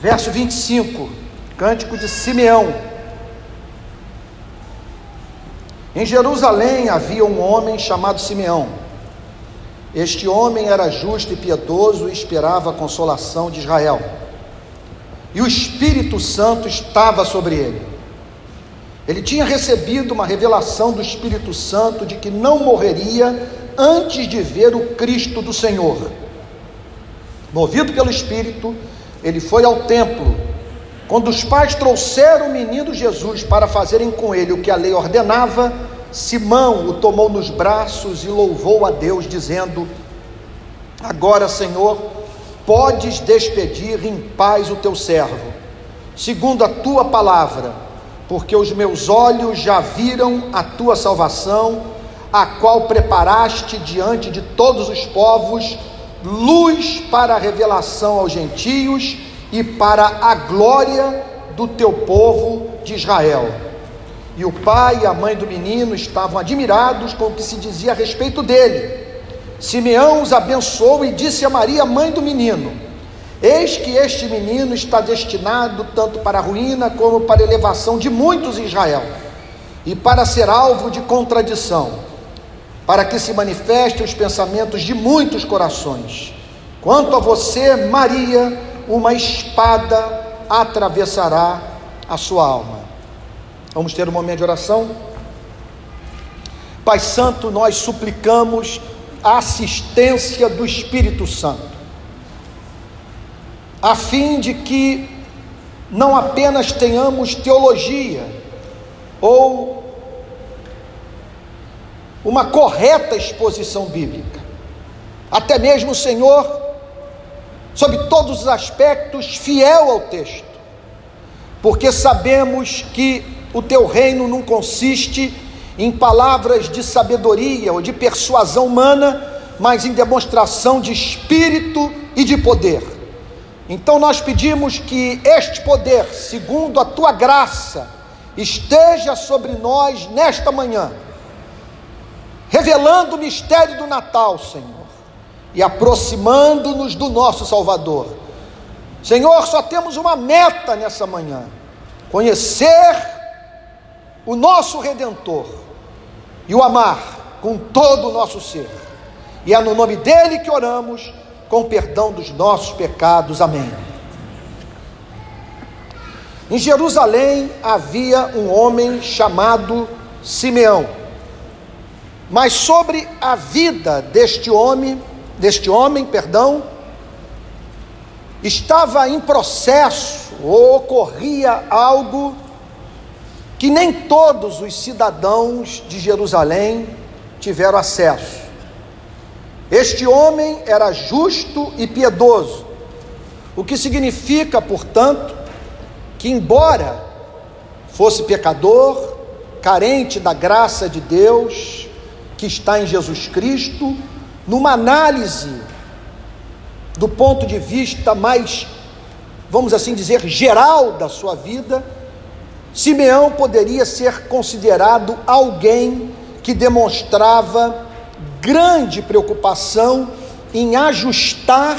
Verso 25, cântico de Simeão. Em Jerusalém havia um homem chamado Simeão. Este homem era justo e piedoso e esperava a consolação de Israel. E o Espírito Santo estava sobre ele. Ele tinha recebido uma revelação do Espírito Santo de que não morreria antes de ver o Cristo do Senhor. Movido pelo Espírito, ele foi ao templo. Quando os pais trouxeram o menino Jesus para fazerem com ele o que a lei ordenava, Simão o tomou nos braços e louvou a Deus, dizendo: Agora, Senhor, podes despedir em paz o teu servo, segundo a tua palavra, porque os meus olhos já viram a tua salvação, a qual preparaste diante de todos os povos luz para a revelação aos gentios e para a glória do teu povo de Israel. E o pai e a mãe do menino estavam admirados com o que se dizia a respeito dele. Simeão os abençoou e disse a Maria, mãe do menino: Eis que este menino está destinado tanto para a ruína como para a elevação de muitos em Israel, e para ser alvo de contradição para que se manifestem os pensamentos de muitos corações. Quanto a você, Maria, uma espada atravessará a sua alma. Vamos ter um momento de oração? Pai Santo, nós suplicamos a assistência do Espírito Santo, a fim de que não apenas tenhamos teologia ou uma correta exposição bíblica. Até mesmo o Senhor, sob todos os aspectos, fiel ao texto, porque sabemos que o teu reino não consiste em palavras de sabedoria ou de persuasão humana, mas em demonstração de espírito e de poder. Então nós pedimos que este poder, segundo a tua graça, esteja sobre nós nesta manhã revelando o mistério do Natal, Senhor, e aproximando-nos do nosso Salvador. Senhor, só temos uma meta nessa manhã: conhecer o nosso Redentor e o amar com todo o nosso ser. E é no nome dele que oramos, com perdão dos nossos pecados. Amém. Em Jerusalém havia um homem chamado Simeão. Mas sobre a vida deste homem, deste homem, perdão, estava em processo ou ocorria algo que nem todos os cidadãos de Jerusalém tiveram acesso. Este homem era justo e piedoso, o que significa, portanto, que, embora fosse pecador, carente da graça de Deus, que está em Jesus Cristo, numa análise do ponto de vista mais, vamos assim dizer, geral da sua vida, Simeão poderia ser considerado alguém que demonstrava grande preocupação em ajustar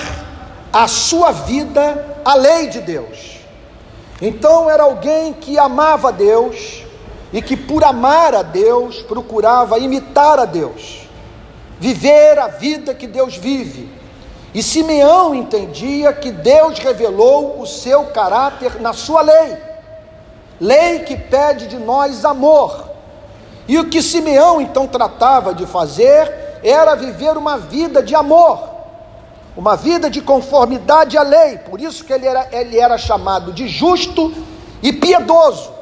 a sua vida à lei de Deus. Então era alguém que amava Deus, e que, por amar a Deus, procurava imitar a Deus, viver a vida que Deus vive. E Simeão entendia que Deus revelou o seu caráter na sua lei, lei que pede de nós amor. E o que Simeão então tratava de fazer era viver uma vida de amor, uma vida de conformidade à lei, por isso que ele era, ele era chamado de justo e piedoso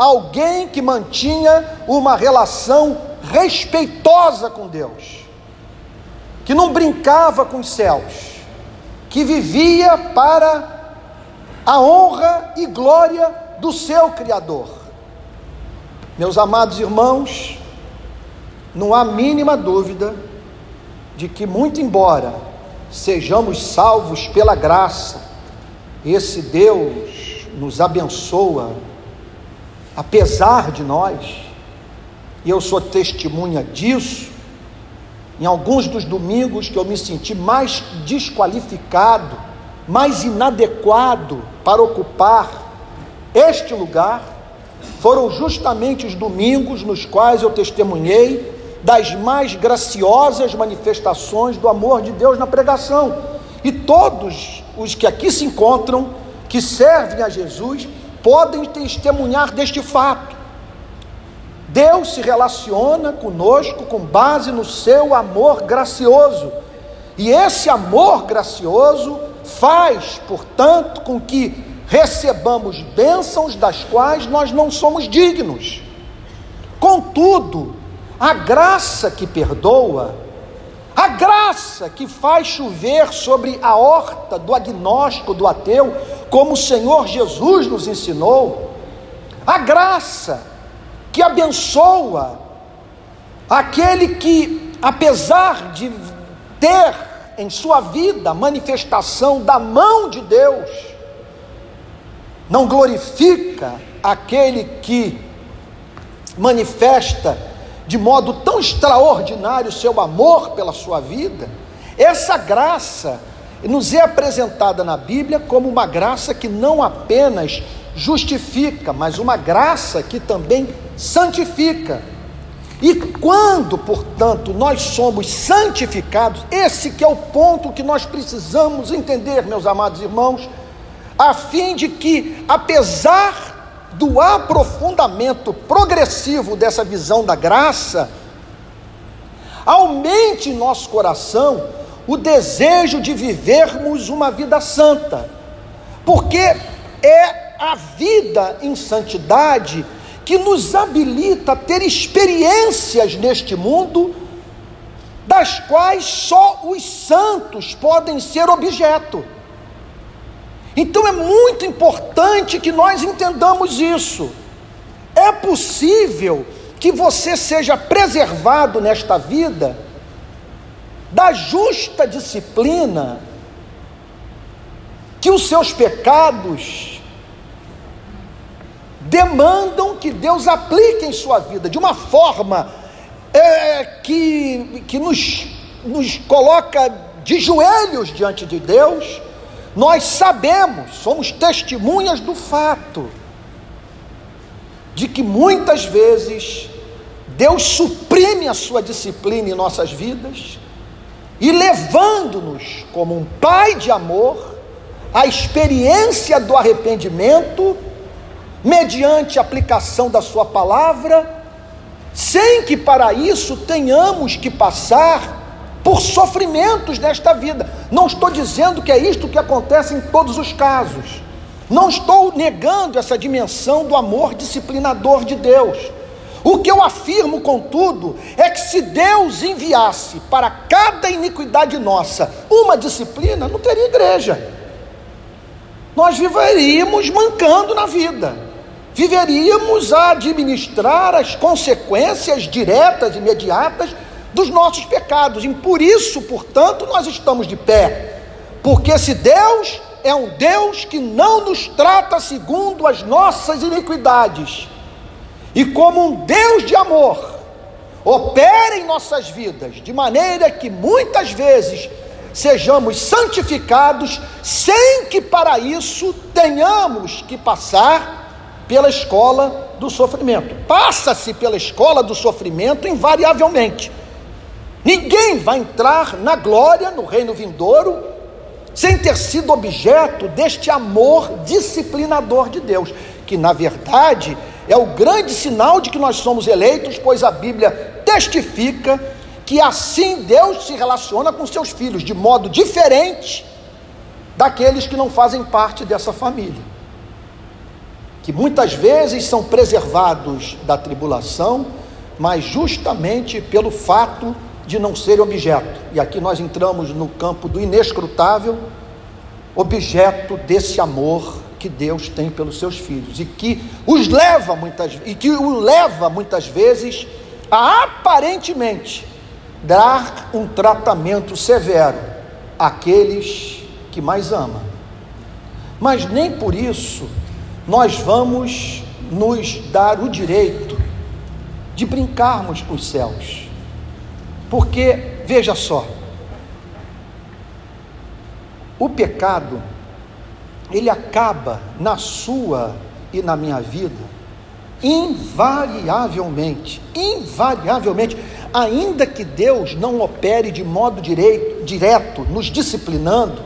alguém que mantinha uma relação respeitosa com Deus, que não brincava com os céus, que vivia para a honra e glória do seu Criador. Meus amados irmãos, não há mínima dúvida de que, muito embora sejamos salvos pela graça, esse Deus nos abençoa apesar de nós, e eu sou testemunha disso, em alguns dos domingos que eu me senti mais desqualificado mais inadequado para ocupar este lugar foram justamente os domingos nos quais eu testemunhei das mais graciosas manifestações do amor de Deus na pregação. E todos os que aqui se encontram, que servem a Jesus, podem testemunhar deste fato. Deus se relaciona conosco com base no seu amor gracioso. E esse amor gracioso faz, portanto, com que recebamos bênçãos das quais nós não somos dignos. Contudo, a graça que perdoa, a graça que faz chover sobre a horta do agnóstico, do ateu, como o Senhor Jesus nos ensinou, a graça que abençoa aquele que, apesar de ter em sua vida manifestação da mão de Deus, não glorifica aquele que manifesta de modo tão extraordinário seu amor pela sua vida, essa graça nos é apresentada na Bíblia como uma graça que não apenas justifica, mas uma graça que também santifica. E quando, portanto, nós somos santificados, esse que é o ponto que nós precisamos entender, meus amados irmãos, a fim de que, apesar do aprofundamento progressivo dessa visão da graça, aumente em nosso coração o desejo de vivermos uma vida santa, porque é a vida em santidade que nos habilita a ter experiências neste mundo, das quais só os santos podem ser objeto. Então é muito importante que nós entendamos isso. É possível que você seja preservado nesta vida da justa disciplina que os seus pecados demandam que Deus aplique em sua vida de uma forma é, que, que nos, nos coloca de joelhos diante de Deus nós sabemos, somos testemunhas do fato, de que muitas vezes Deus suprime a sua disciplina em nossas vidas e levando-nos como um pai de amor à experiência do arrependimento mediante a aplicação da sua palavra, sem que para isso tenhamos que passar por sofrimentos nesta vida. Não estou dizendo que é isto que acontece em todos os casos. Não estou negando essa dimensão do amor disciplinador de Deus. O que eu afirmo, contudo, é que se Deus enviasse para cada iniquidade nossa uma disciplina, não teria igreja. Nós viveríamos mancando na vida, viveríamos a administrar as consequências diretas, imediatas dos nossos pecados. E por isso, portanto, nós estamos de pé. Porque se Deus é um Deus que não nos trata segundo as nossas iniquidades, e como um Deus de amor, opera em nossas vidas, de maneira que muitas vezes sejamos santificados, sem que para isso tenhamos que passar pela escola do sofrimento. Passa-se pela escola do sofrimento invariavelmente. Ninguém vai entrar na glória, no reino vindouro, sem ter sido objeto deste amor disciplinador de Deus, que na verdade é o grande sinal de que nós somos eleitos, pois a Bíblia testifica que assim Deus se relaciona com seus filhos, de modo diferente daqueles que não fazem parte dessa família, que muitas vezes são preservados da tribulação, mas justamente pelo fato de de não ser objeto. E aqui nós entramos no campo do inescrutável, objeto desse amor que Deus tem pelos seus filhos e que os leva muitas e que o leva muitas vezes a aparentemente dar um tratamento severo àqueles que mais ama. Mas nem por isso nós vamos nos dar o direito de brincarmos com os céus. Porque, veja só, o pecado ele acaba na sua e na minha vida invariavelmente, invariavelmente, ainda que Deus não opere de modo direito, direto, nos disciplinando,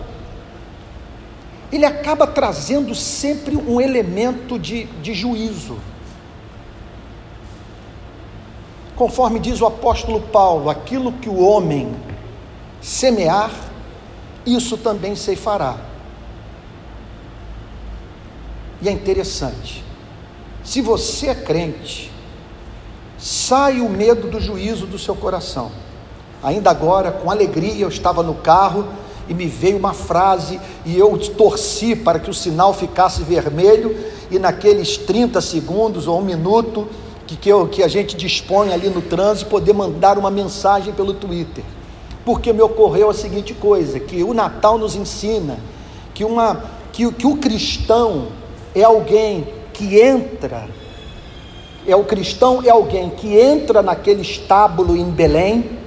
ele acaba trazendo sempre um elemento de, de juízo. Conforme diz o apóstolo Paulo, aquilo que o homem semear, isso também se fará. E é interessante, se você é crente, sai o medo do juízo do seu coração. Ainda agora, com alegria, eu estava no carro e me veio uma frase e eu torci para que o sinal ficasse vermelho e naqueles 30 segundos ou um minuto que, que, eu, que a gente dispõe ali no trânsito, poder mandar uma mensagem pelo Twitter. Porque me ocorreu a seguinte coisa, que o Natal nos ensina que, uma, que, que o cristão é alguém que entra, é o cristão é alguém que entra naquele estábulo em Belém,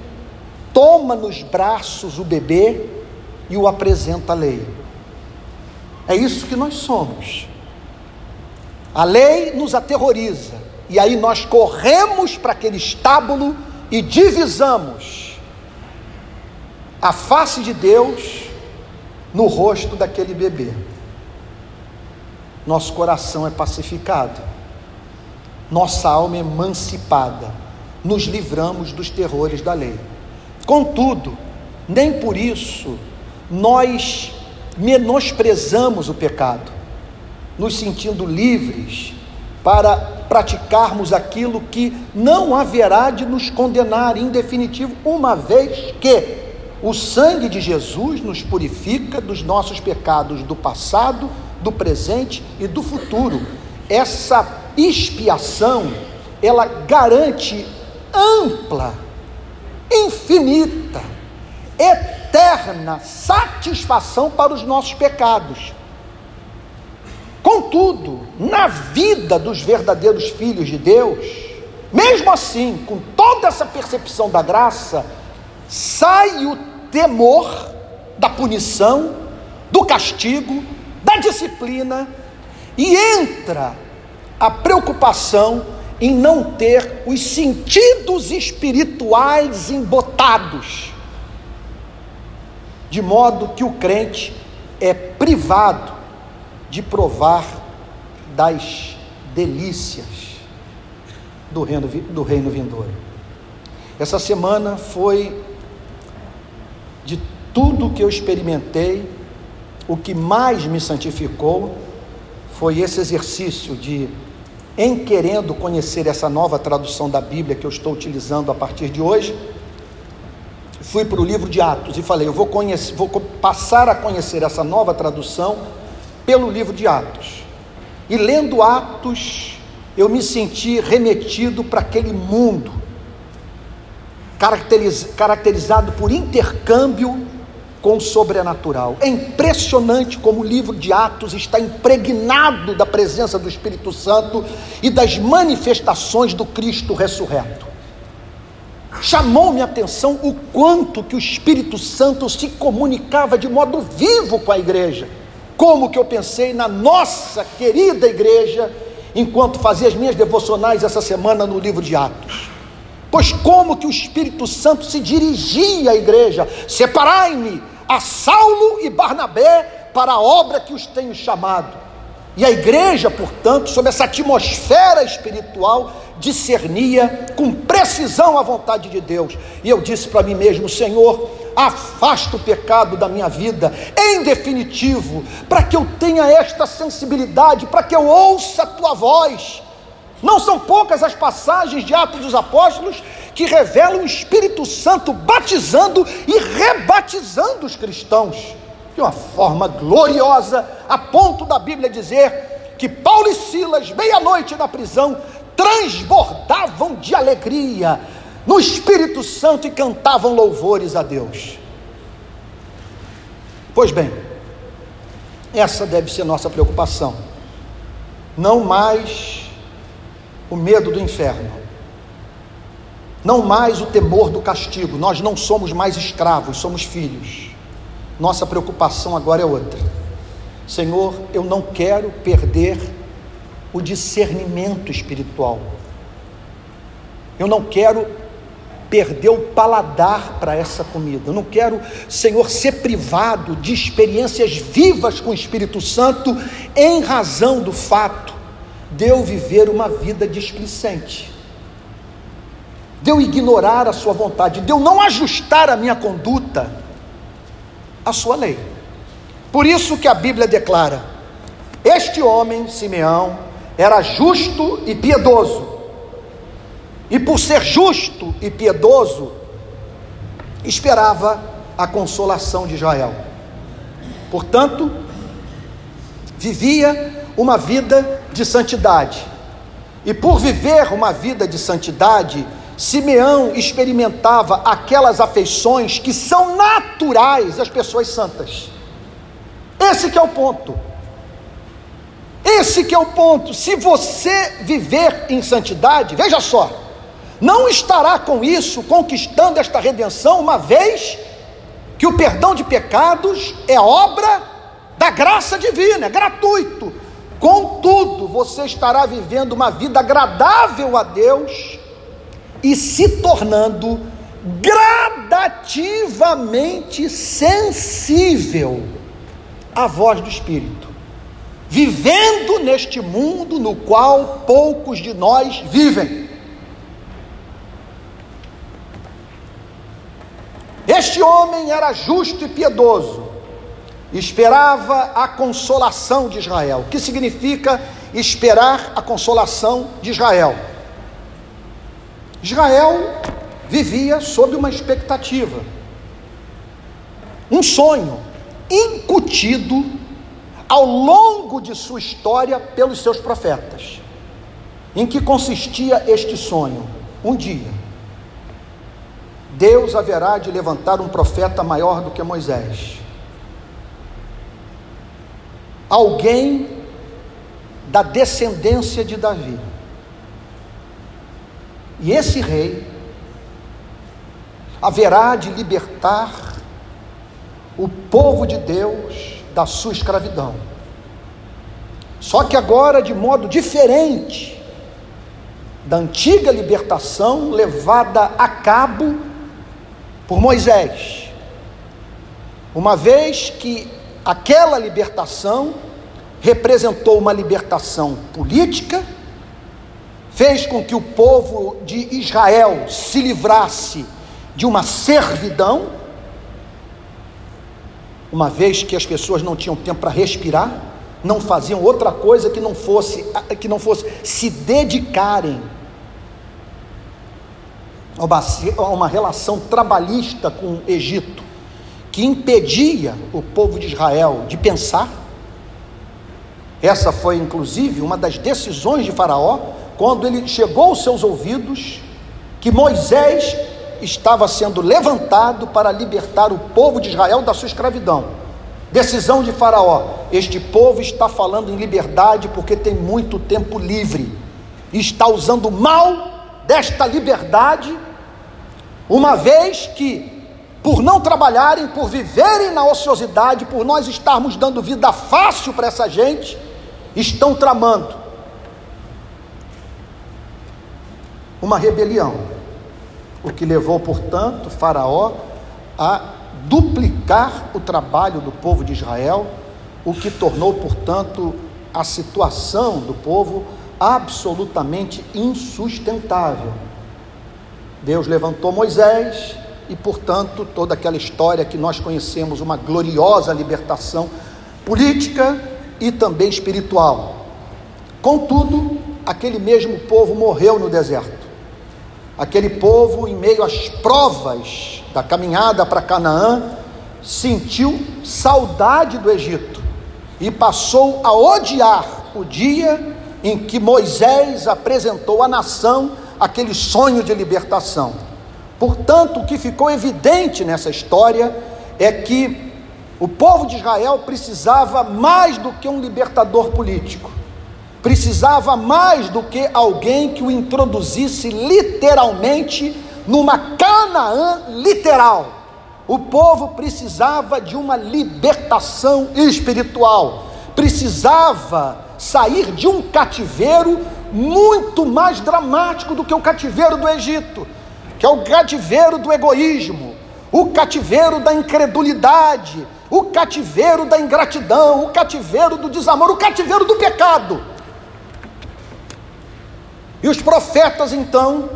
toma nos braços o bebê e o apresenta à lei. É isso que nós somos. A lei nos aterroriza, e aí nós corremos para aquele estábulo e divisamos a face de Deus no rosto daquele bebê. Nosso coração é pacificado, nossa alma é emancipada, nos livramos dos terrores da lei. Contudo, nem por isso nós menosprezamos o pecado, nos sentindo livres para praticarmos aquilo que não haverá de nos condenar em definitivo, uma vez que o sangue de Jesus nos purifica dos nossos pecados do passado, do presente e do futuro. Essa expiação, ela garante ampla, infinita, eterna satisfação para os nossos pecados. Contudo, na vida dos verdadeiros filhos de Deus, mesmo assim, com toda essa percepção da graça, sai o temor da punição, do castigo, da disciplina e entra a preocupação em não ter os sentidos espirituais embotados, de modo que o crente é privado de provar das delícias do reino, do reino vindouro. Essa semana foi de tudo que eu experimentei, o que mais me santificou foi esse exercício de, em querendo conhecer essa nova tradução da Bíblia que eu estou utilizando a partir de hoje, fui para o livro de Atos e falei: eu vou, conhecer, vou passar a conhecer essa nova tradução pelo livro de Atos. E lendo Atos, eu me senti remetido para aquele mundo, caracteriz, caracterizado por intercâmbio com o sobrenatural. É impressionante como o livro de Atos está impregnado da presença do Espírito Santo e das manifestações do Cristo ressurreto. Chamou minha atenção o quanto que o Espírito Santo se comunicava de modo vivo com a igreja como que eu pensei na nossa querida igreja enquanto fazia as minhas devocionais essa semana no livro de Atos. Pois como que o Espírito Santo se dirigia à igreja: separai-me a Saulo e Barnabé para a obra que os tenho chamado. E a igreja, portanto, sob essa atmosfera espiritual, discernia com precisão a vontade de Deus. E eu disse para mim mesmo: Senhor, afasta o pecado da minha vida, em definitivo, para que eu tenha esta sensibilidade, para que eu ouça a tua voz. Não são poucas as passagens de Atos dos Apóstolos que revelam o Espírito Santo batizando e rebatizando os cristãos de uma forma gloriosa, a ponto da Bíblia dizer que Paulo e Silas, meia-noite na prisão, transbordavam de alegria, no Espírito Santo e cantavam louvores a Deus. Pois bem, essa deve ser nossa preocupação. Não mais o medo do inferno. Não mais o temor do castigo. Nós não somos mais escravos, somos filhos. Nossa preocupação agora é outra. Senhor, eu não quero perder o discernimento espiritual. Eu não quero perder o paladar para essa comida. Eu não quero, Senhor, ser privado de experiências vivas com o Espírito Santo em razão do fato de eu viver uma vida displicente, de eu ignorar a Sua vontade, de eu não ajustar a minha conduta à Sua lei. Por isso que a Bíblia declara: este homem, Simeão, era justo e piedoso e por ser justo e piedoso, esperava a consolação de Israel. Portanto, vivia uma vida de santidade. E por viver uma vida de santidade, Simeão experimentava aquelas afeições que são naturais às pessoas santas. Esse que é o ponto. Esse que é o ponto. Se você viver em santidade, veja só, não estará com isso conquistando esta redenção, uma vez que o perdão de pecados é obra da graça divina, é gratuito. Contudo, você estará vivendo uma vida agradável a Deus e se tornando gradativamente sensível à voz do Espírito, vivendo neste mundo no qual poucos de nós vivem. Este homem era justo e piedoso, esperava a consolação de Israel. O que significa esperar a consolação de Israel? Israel vivia sob uma expectativa, um sonho incutido ao longo de sua história pelos seus profetas. Em que consistia este sonho? Um dia, Deus haverá de levantar um profeta maior do que Moisés. Alguém da descendência de Davi. E esse rei haverá de libertar o povo de Deus da sua escravidão. Só que agora de modo diferente da antiga libertação levada a cabo por Moisés. Uma vez que aquela libertação representou uma libertação política, fez com que o povo de Israel se livrasse de uma servidão, uma vez que as pessoas não tinham tempo para respirar, não faziam outra coisa que não fosse que não fosse se dedicarem uma relação trabalhista com o Egito, que impedia o povo de Israel de pensar. Essa foi, inclusive, uma das decisões de Faraó, quando ele chegou aos seus ouvidos que Moisés estava sendo levantado para libertar o povo de Israel da sua escravidão. Decisão de Faraó: este povo está falando em liberdade porque tem muito tempo livre, está usando mal desta liberdade uma vez que, por não trabalharem, por viverem na ociosidade, por nós estarmos dando vida fácil para essa gente, estão tramando uma rebelião, o que levou, portanto, Faraó a duplicar o trabalho do povo de Israel, o que tornou, portanto, a situação do povo absolutamente insustentável. Deus levantou Moisés e, portanto, toda aquela história que nós conhecemos, uma gloriosa libertação política e também espiritual. Contudo, aquele mesmo povo morreu no deserto. Aquele povo, em meio às provas da caminhada para Canaã, sentiu saudade do Egito e passou a odiar o dia em que Moisés apresentou à nação aquele sonho de libertação. Portanto, o que ficou evidente nessa história é que o povo de Israel precisava mais do que um libertador político, precisava mais do que alguém que o introduzisse literalmente numa Canaã literal. O povo precisava de uma libertação espiritual, precisava sair de um cativeiro muito mais dramático do que o cativeiro do Egito, que é o cativeiro do egoísmo, o cativeiro da incredulidade, o cativeiro da ingratidão, o cativeiro do desamor, o cativeiro do pecado. E os profetas, então,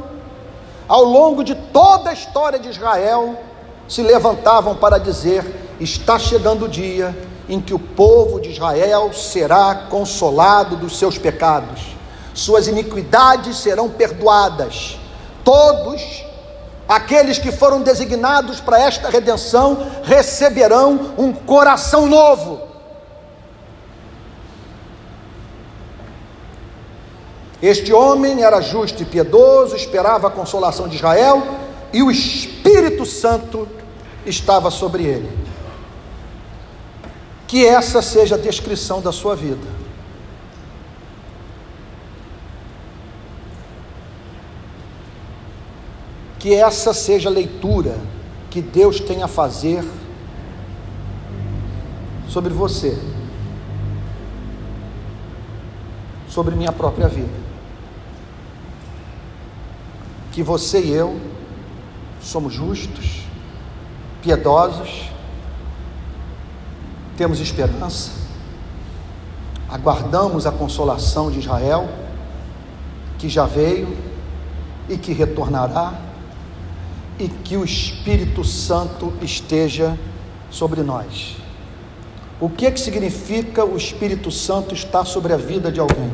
ao longo de toda a história de Israel, se levantavam para dizer: está chegando o dia em que o povo de Israel será consolado dos seus pecados, suas iniquidades serão perdoadas, todos aqueles que foram designados para esta redenção receberão um coração novo. Este homem era justo e piedoso, esperava a consolação de Israel, e o Espírito Santo estava sobre ele. Que essa seja a descrição da sua vida. Que essa seja a leitura que Deus tem a fazer sobre você, sobre minha própria vida que você e eu somos justos, piedosos, temos esperança, aguardamos a consolação de Israel, que já veio e que retornará, e que o Espírito Santo esteja sobre nós. O que, é que significa o Espírito Santo estar sobre a vida de alguém?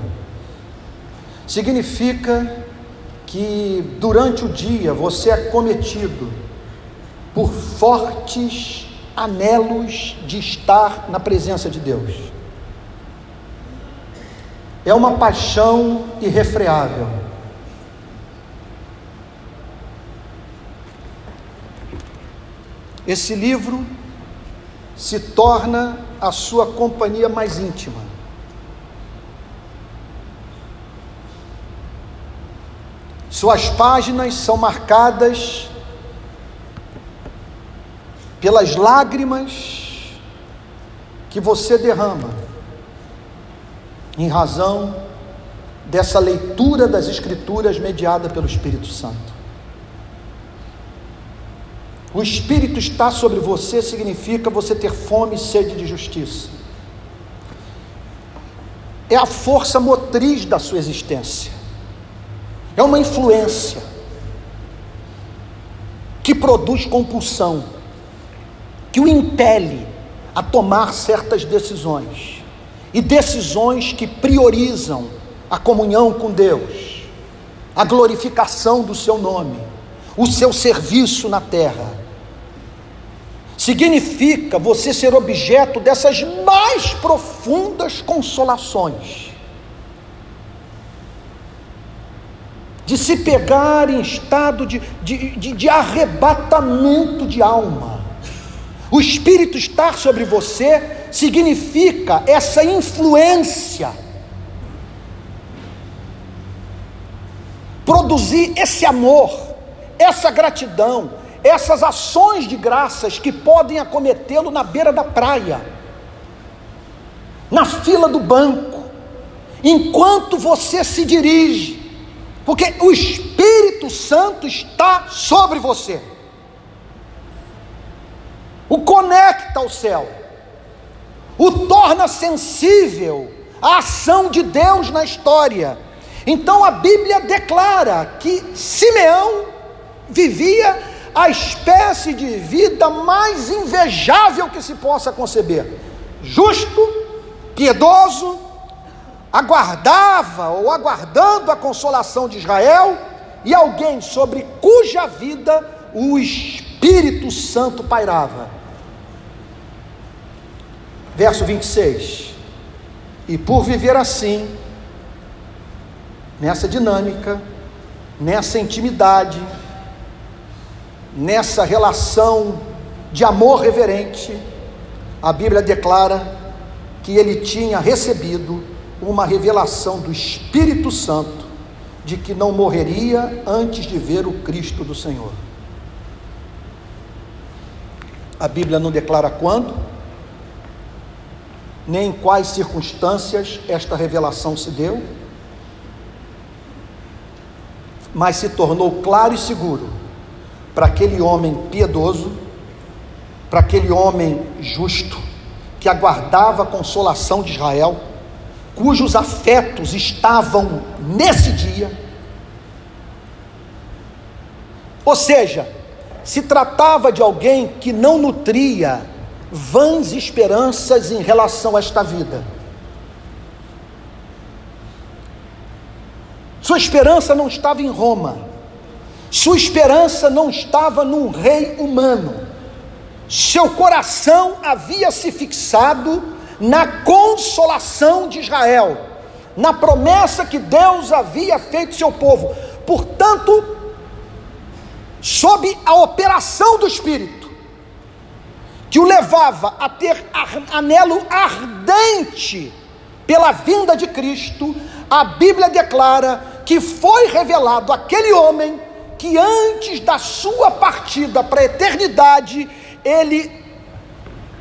Significa que durante o dia você é cometido por fortes anelos de estar na presença de Deus. É uma paixão irrefreável. Esse livro se torna a sua companhia mais íntima. Suas páginas são marcadas pelas lágrimas que você derrama, em razão dessa leitura das Escrituras mediada pelo Espírito Santo. O Espírito está sobre você significa você ter fome e sede de justiça. É a força motriz da sua existência é uma influência que produz compulsão, que o impele a tomar certas decisões, e decisões que priorizam a comunhão com Deus, a glorificação do seu nome, o seu serviço na terra. Significa você ser objeto dessas mais profundas consolações de se pegar em estado de, de, de, de arrebatamento de alma. O Espírito estar sobre você significa essa influência, produzir esse amor, essa gratidão, essas ações de graças que podem acometê-lo na beira da praia, na fila do banco, enquanto você se dirige porque o Espírito Santo está sobre você. O conecta ao céu, o torna sensível à ação de Deus na história. Então a Bíblia declara que Simeão vivia a espécie de vida mais invejável que se possa conceber: justo, piedoso, aguardava ou aguardando a consolação de Israel, e alguém sobre cuja vida o Espírito Santo pairava. Verso 26. E por viver assim, nessa dinâmica, nessa intimidade, nessa relação de amor reverente, a Bíblia declara que ele tinha recebido uma revelação do Espírito Santo de que não morreria antes de ver o Cristo do Senhor. A Bíblia não declara quando, nem em quais circunstâncias esta revelação se deu, mas se tornou claro e seguro para aquele homem piedoso, para aquele homem justo, que aguardava a consolação de Israel, cujos afetos estavam nesse dia. Ou seja, se tratava de alguém que não nutria vãs esperanças em relação a esta vida. Sua esperança não estava em Roma, sua esperança não estava num rei humano, seu coração havia se fixado na consolação de Israel, na promessa que Deus havia feito ao seu povo. Portanto, sob a operação do Espírito, que o levava a ter anelo ardente pela vinda de Cristo, a Bíblia declara que foi revelado aquele homem que antes da sua partida para a eternidade, ele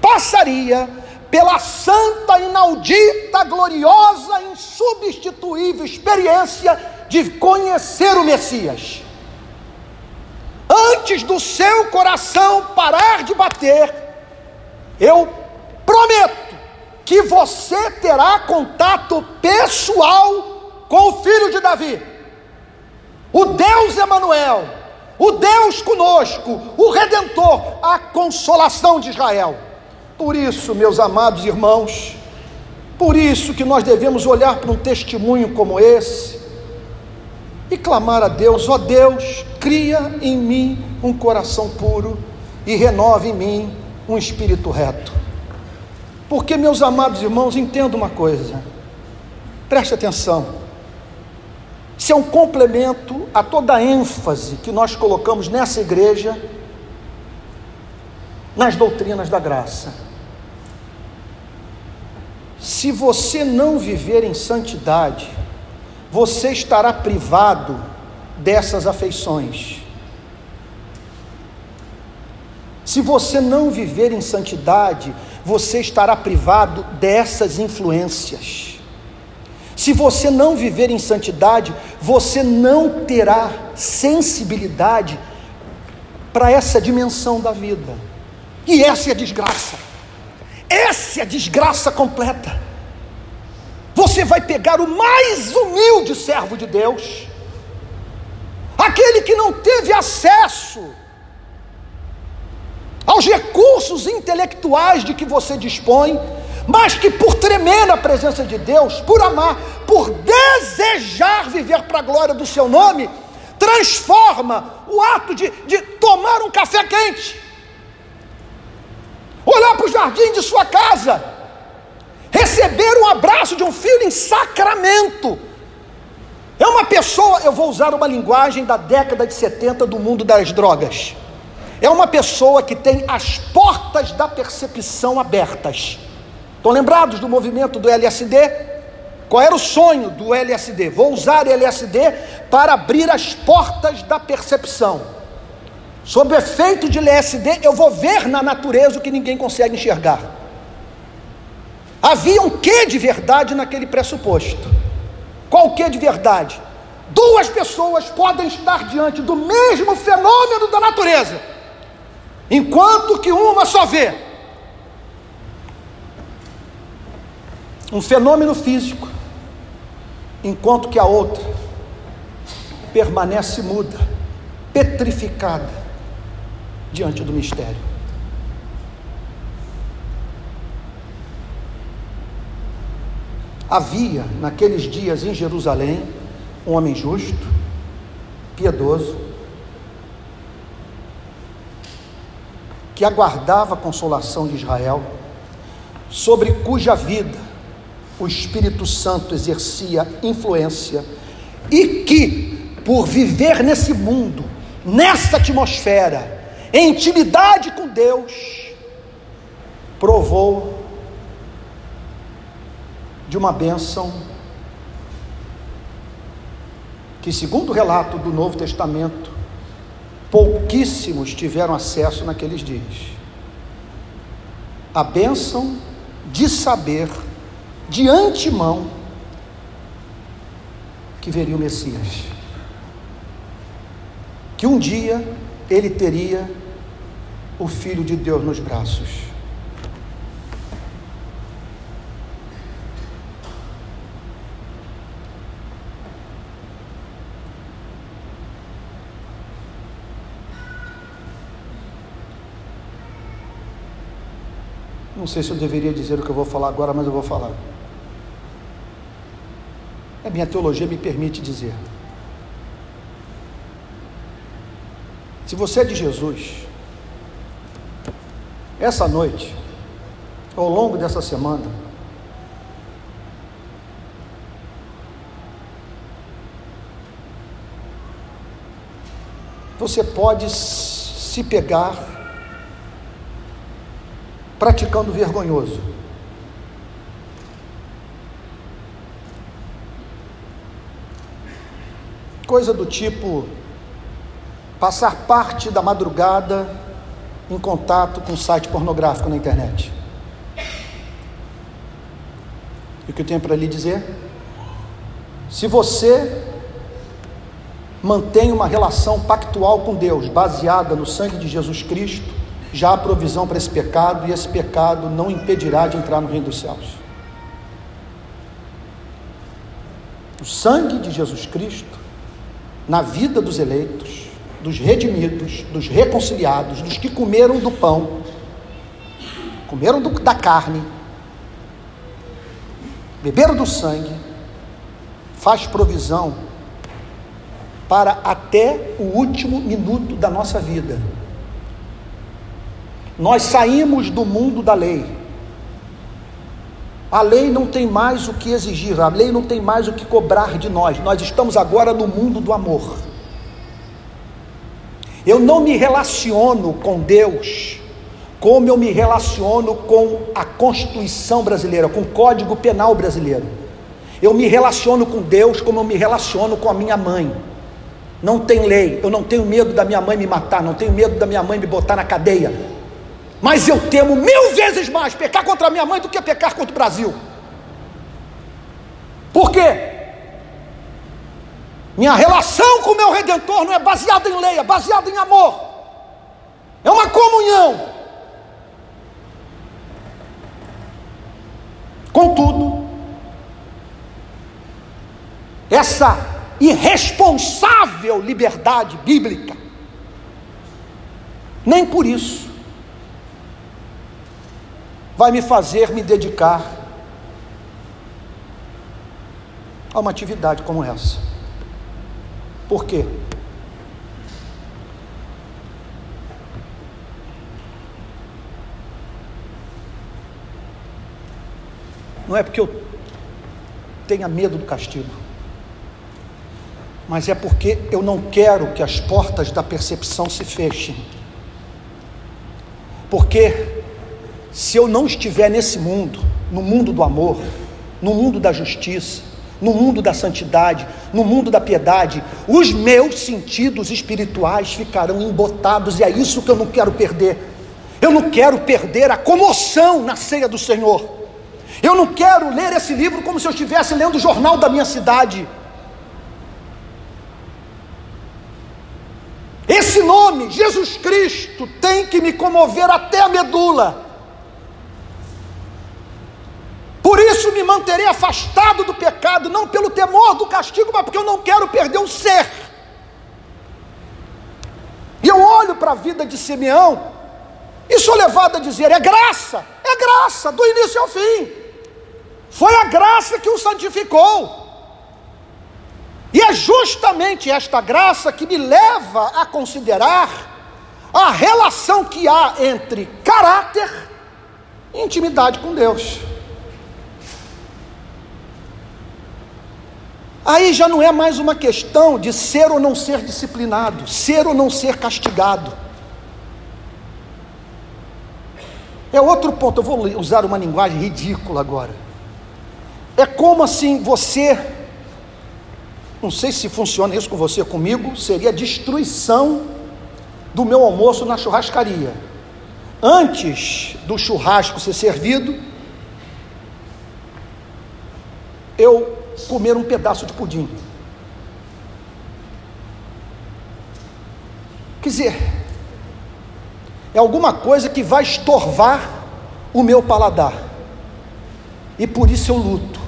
passaria pela santa, inaudita, gloriosa, insubstituível experiência de conhecer o Messias. Antes do seu coração parar de bater, eu prometo que você terá contato pessoal com o filho de Davi, o Deus Emanuel, o Deus conosco, o Redentor, a consolação de Israel. Por isso, meus amados irmãos, por isso que nós devemos olhar para um testemunho como esse e clamar a Deus: ó oh Deus, cria em mim um coração puro e renove em mim um espírito reto. Porque, meus amados irmãos, entenda uma coisa, preste atenção. Isso é um complemento a toda a ênfase que nós colocamos nessa igreja nas doutrinas da graça. Se você não viver em santidade, você estará privado dessas afeições. Se você não viver em santidade, você estará privado dessas influências. Se você não viver em santidade, você não terá sensibilidade para essa dimensão da vida. E essa é a desgraça. Essa é a desgraça completa. Você vai pegar o mais humilde servo de Deus, aquele que não teve acesso aos recursos intelectuais de que você dispõe, mas que por tremer na presença de Deus, por amar, por desejar viver para a glória do seu nome, transforma o ato de, de tomar um café quente, olhar para o jardim de sua casa, receber um abraço de um filho em sacramento. É uma pessoa, eu vou usar uma linguagem da década de 70 do mundo das drogas. É uma pessoa que tem as portas da percepção abertas. Estão lembrados do movimento do LSD? Qual era o sonho do LSD? Vou usar LSD para abrir as portas da percepção. Sob o efeito de LSD, eu vou ver na natureza o que ninguém consegue enxergar. Havia um quê de verdade naquele pressuposto? Qual quê de verdade? Duas pessoas podem estar diante do mesmo fenômeno da natureza, enquanto que uma só vê. um fenômeno físico, enquanto que a outra permanece muda, petrificada diante do mistério. Havia naqueles dias em Jerusalém um homem justo, piedoso, que aguardava a consolação de Israel, sobre cuja vida o Espírito Santo exercia influência e que, por viver nesse mundo, nessa atmosfera, em intimidade com Deus, provou de uma bênção que, segundo o relato do Novo Testamento, pouquíssimos tiveram acesso naqueles dias. A bênção de saber de antemão que veria o Messias. Que um dia ele teria o Filho de Deus nos braços. Não sei se eu deveria dizer o que eu vou falar agora, mas eu vou falar. A minha teologia me permite dizer. Se você é de Jesus, essa noite, ao longo dessa semana, você pode se pegar praticando vergonhoso. Coisa do tipo passar parte da madrugada em contato com site pornográfico na internet. E o que eu tenho para lhe dizer? Se você mantém uma relação pactual com Deus, baseada no sangue de Jesus Cristo, já há provisão para esse pecado e esse pecado não impedirá de entrar no reino dos céus. O sangue de Jesus Cristo, na vida dos eleitos, dos redimidos, dos reconciliados, dos que comeram do pão, comeram do, da carne, beberam do sangue, faz provisão para até o último minuto da nossa vida nós saímos do mundo da lei. A lei não tem mais o que exigir, a lei não tem mais o que cobrar de nós. Nós estamos agora no mundo do amor. Eu não me relaciono com Deus como eu me relaciono com a Constituição brasileira, com o Código Penal brasileiro. Eu me relaciono com Deus como eu me relaciono com a minha mãe. Não tem lei, eu não tenho medo da minha mãe me matar, não tenho medo da minha mãe me botar na cadeia, mas eu temo mil vezes mais pecar contra minha mãe do que pecar contra o Brasil. Por quê? Minha relação com o meu redentor não é baseada em lei, é baseada em amor. É uma comunhão. Contudo, essa irresponsável liberdade bíblica, nem por isso vai me fazer me dedicar a uma atividade como essa. Por quê? Não é porque eu tenha medo do castigo, mas é porque eu não quero que as portas da percepção se fechem. Porque se eu não estiver nesse mundo, no mundo do amor, no mundo da justiça, no mundo da santidade, no mundo da piedade, os meus sentidos espirituais ficarão embotados e é isso que eu não quero perder. Eu não quero perder a comoção na ceia do Senhor. Eu não quero ler esse livro como se eu estivesse lendo o jornal da minha cidade. Esse nome, Jesus Cristo, tem que me comover até a medula. Por isso me manterei afastado do pecado, não pelo temor do castigo, mas porque eu não quero perder o ser. E eu olho para a vida de Simeão e sou levado a dizer: é graça, é graça, do início ao fim. Foi a graça que o santificou. E é justamente esta graça que me leva a considerar a relação que há entre caráter e intimidade com Deus. Aí já não é mais uma questão de ser ou não ser disciplinado, ser ou não ser castigado. É outro ponto, eu vou usar uma linguagem ridícula agora. É como assim você, não sei se funciona isso com você comigo, seria destruição do meu almoço na churrascaria. Antes do churrasco ser servido, eu comer um pedaço de pudim. Quer dizer, é alguma coisa que vai estorvar o meu paladar, e por isso eu luto.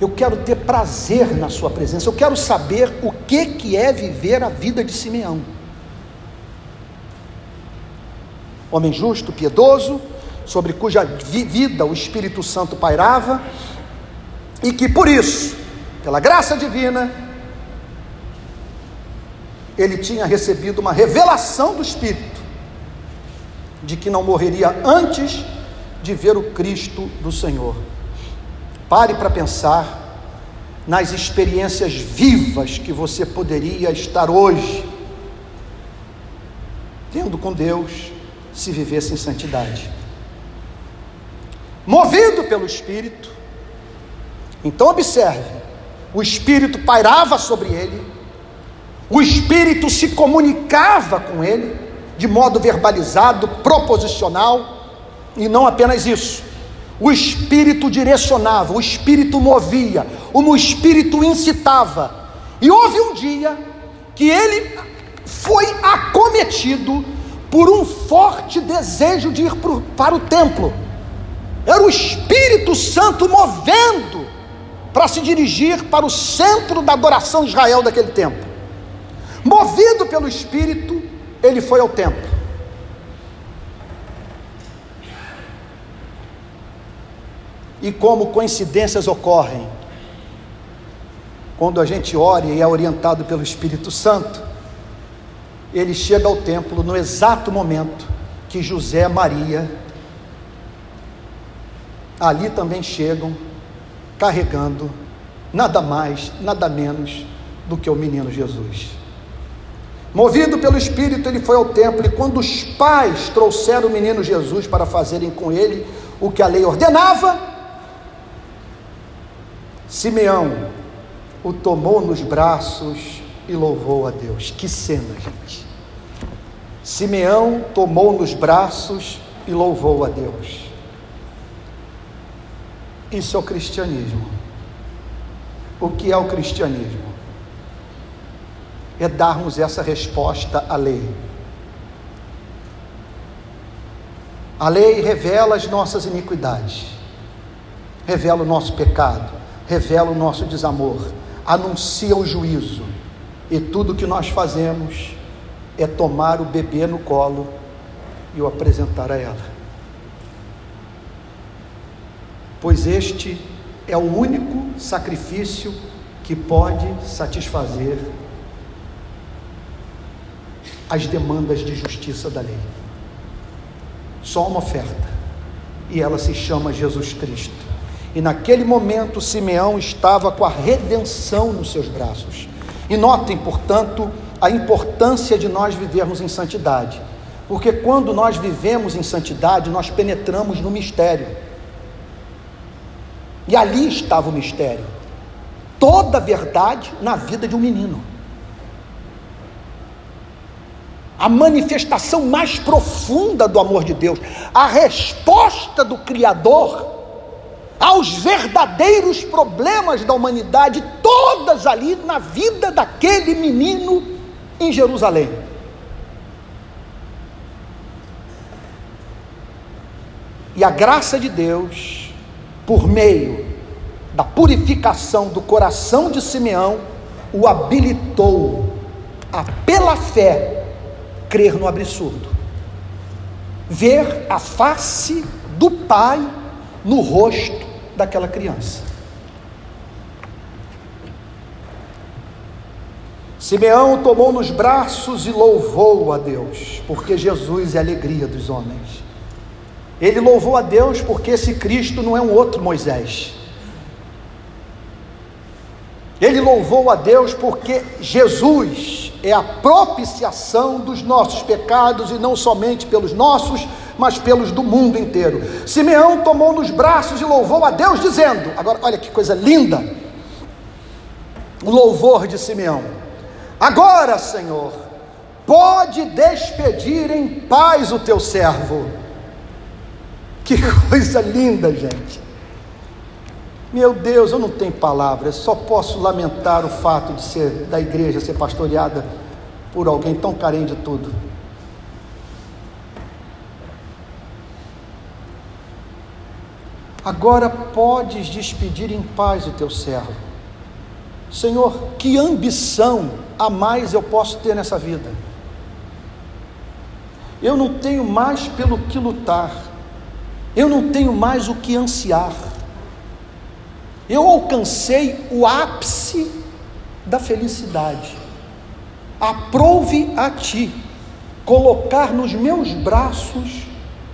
Eu quero ter prazer na Sua presença, eu quero saber o que, que é viver a vida de Simeão. Homem justo, piedoso, sobre cuja vida o Espírito Santo pairava, e que por isso, pela graça divina, ele tinha recebido uma revelação do Espírito de que não morreria antes de ver o Cristo do Senhor. Pare para pensar nas experiências vivas que você poderia estar hoje, tendo com Deus, se vivesse em santidade movido pelo Espírito. Então, observe: o Espírito pairava sobre ele, o Espírito se comunicava com ele, de modo verbalizado, proposicional, e não apenas isso. O Espírito direcionava, o Espírito movia, o Espírito incitava. E houve um dia que ele foi acometido por um forte desejo de ir para o templo. Era o Espírito Santo movendo para se dirigir para o centro da adoração de Israel daquele tempo. Movido pelo Espírito, ele foi ao templo. E como coincidências ocorrem, quando a gente ora e é orientado pelo Espírito Santo, ele chega ao templo no exato momento que José Maria ali também chegam carregando nada mais, nada menos do que o menino Jesus. Movido pelo Espírito, ele foi ao templo, e quando os pais trouxeram o menino Jesus para fazerem com ele o que a lei ordenava, Simeão o tomou nos braços e louvou a Deus. Que cena, gente! Simeão tomou nos braços e louvou a Deus. Isso é o cristianismo. O que é o cristianismo? É darmos essa resposta à lei. A lei revela as nossas iniquidades, revela o nosso pecado, revela o nosso desamor, anuncia o juízo, e tudo que nós fazemos é tomar o bebê no colo e o apresentar a ela pois este é o único sacrifício que pode satisfazer as demandas de justiça da lei. Só uma oferta, e ela se chama Jesus Cristo. E naquele momento Simeão estava com a redenção nos seus braços. E notem, portanto, a importância de nós vivermos em santidade. Porque quando nós vivemos em santidade, nós penetramos no mistério. E ali estava o mistério. Toda a verdade na vida de um menino. A manifestação mais profunda do amor de Deus, a resposta do Criador aos verdadeiros problemas da humanidade, todas ali na vida daquele menino em Jerusalém. E a graça de Deus por meio da purificação do coração de Simeão, o habilitou a, pela fé, crer no absurdo, ver a face do Pai no rosto daquela criança. Simeão tomou nos braços e louvou a Deus, porque Jesus é a alegria dos homens. Ele louvou a Deus porque esse Cristo não é um outro Moisés. Ele louvou a Deus porque Jesus é a propiciação dos nossos pecados e não somente pelos nossos, mas pelos do mundo inteiro. Simeão tomou nos braços e louvou a Deus, dizendo: agora olha que coisa linda, o louvor de Simeão. Agora, Senhor, pode despedir em paz o teu servo que coisa linda, gente. Meu Deus, eu não tenho palavras, só posso lamentar o fato de ser da igreja ser pastoreada por alguém tão carente de tudo. Agora podes despedir em paz o teu servo. Senhor, que ambição a mais eu posso ter nessa vida? Eu não tenho mais pelo que lutar, eu não tenho mais o que ansiar. Eu alcancei o ápice da felicidade. Aprove a ti colocar nos meus braços